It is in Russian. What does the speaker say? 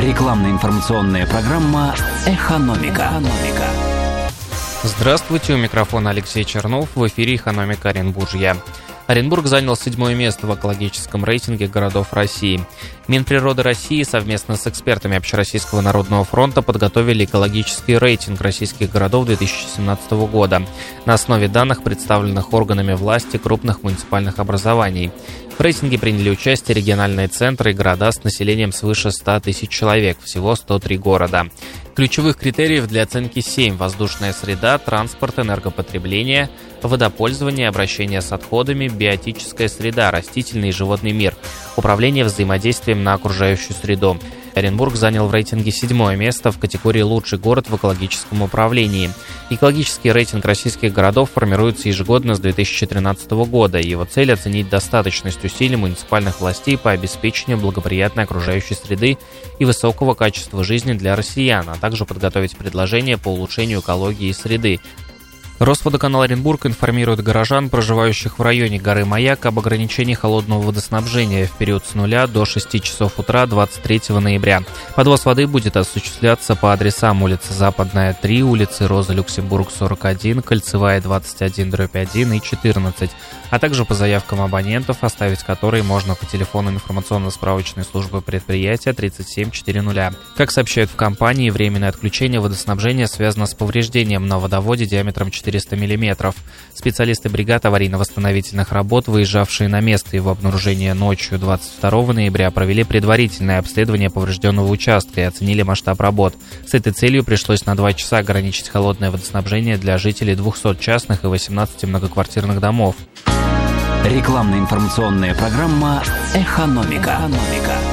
Рекламно-информационная программа «Экономика». «Экономика». Здравствуйте, у микрофона Алексей Чернов, в эфире «Экономика Оренбуржья». Оренбург занял седьмое место в экологическом рейтинге городов России. Минприроды России совместно с экспертами Общероссийского народного фронта подготовили экологический рейтинг российских городов 2017 года на основе данных, представленных органами власти крупных муниципальных образований. В рейтинге приняли участие региональные центры и города с населением свыше 100 тысяч человек, всего 103 города. Ключевых критериев для оценки 7 – воздушная среда, транспорт, энергопотребление, водопользование, обращение с отходами, биотическая среда, растительный и животный мир, управление взаимодействием на окружающую среду. Оренбург занял в рейтинге седьмое место в категории «Лучший город в экологическом управлении». Экологический рейтинг российских городов формируется ежегодно с 2013 года. Его цель – оценить достаточность усилий муниципальных властей по обеспечению благоприятной окружающей среды и высокого качества жизни для россиян, а также подготовить предложения по улучшению экологии и среды, Росводоканал Оренбург информирует горожан, проживающих в районе горы Маяк, об ограничении холодного водоснабжения в период с 0 до 6 часов утра 23 ноября. Подвоз воды будет осуществляться по адресам улица Западная 3, улицы Роза Люксембург 41, Кольцевая 21, дробь 1 и 14, а также по заявкам абонентов, оставить которые можно по телефону информационно-справочной службы предприятия 3740. Как сообщают в компании, временное отключение водоснабжения связано с повреждением на водоводе диаметром 4 400 мм. Специалисты бригад аварийно-восстановительных работ, выезжавшие на место его обнаружения ночью 22 ноября, провели предварительное обследование поврежденного участка и оценили масштаб работ. С этой целью пришлось на 2 часа ограничить холодное водоснабжение для жителей 200 частных и 18 многоквартирных домов. Рекламно-информационная программа «Экономика». «Экономика».